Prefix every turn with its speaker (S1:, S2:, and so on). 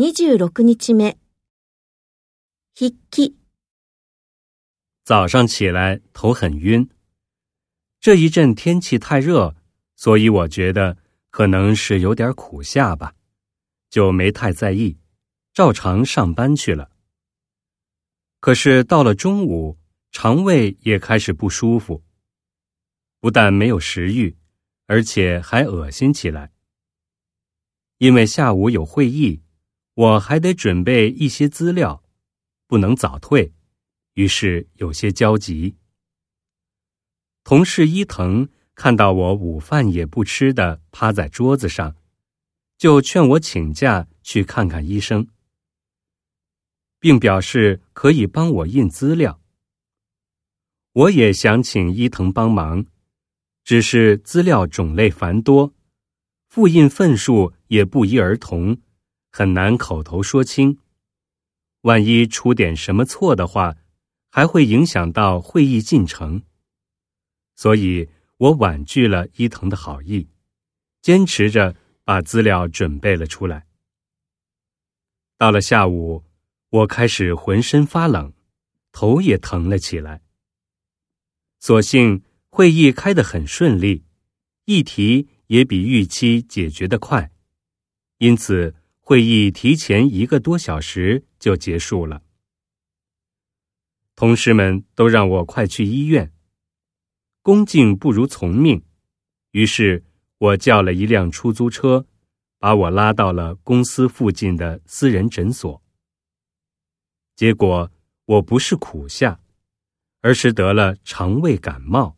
S1: 26日目。筆記、
S2: 早上起来头很晕，这一阵天气太热，所以我觉得可能是有点苦夏吧，就没太在意，照常上班去了。可是到了中午，肠胃也开始不舒服，不但没有食欲，而且还恶心起来。因为下午有会议，我还得准备一些资料，不能早退，于是有些焦急。同事伊藤看到我午饭也不吃的趴在桌子上，就劝我请假去看看医生，并表示可以帮我印资料。我也想请伊藤帮忙，只是资料种类繁多。复印份数也不一而同，很难口头说清。万一出点什么错的话，还会影响到会议进程。所以我婉拒了伊藤的好意，坚持着把资料准备了出来。到了下午，我开始浑身发冷，头也疼了起来。所幸会议开得很顺利，议题。也比预期解决的快，因此会议提前一个多小时就结束了。同事们都让我快去医院，恭敬不如从命，于是我叫了一辆出租车，把我拉到了公司附近的私人诊所。结果我不是苦夏，而是得了肠胃感冒。